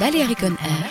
Balearic on Air.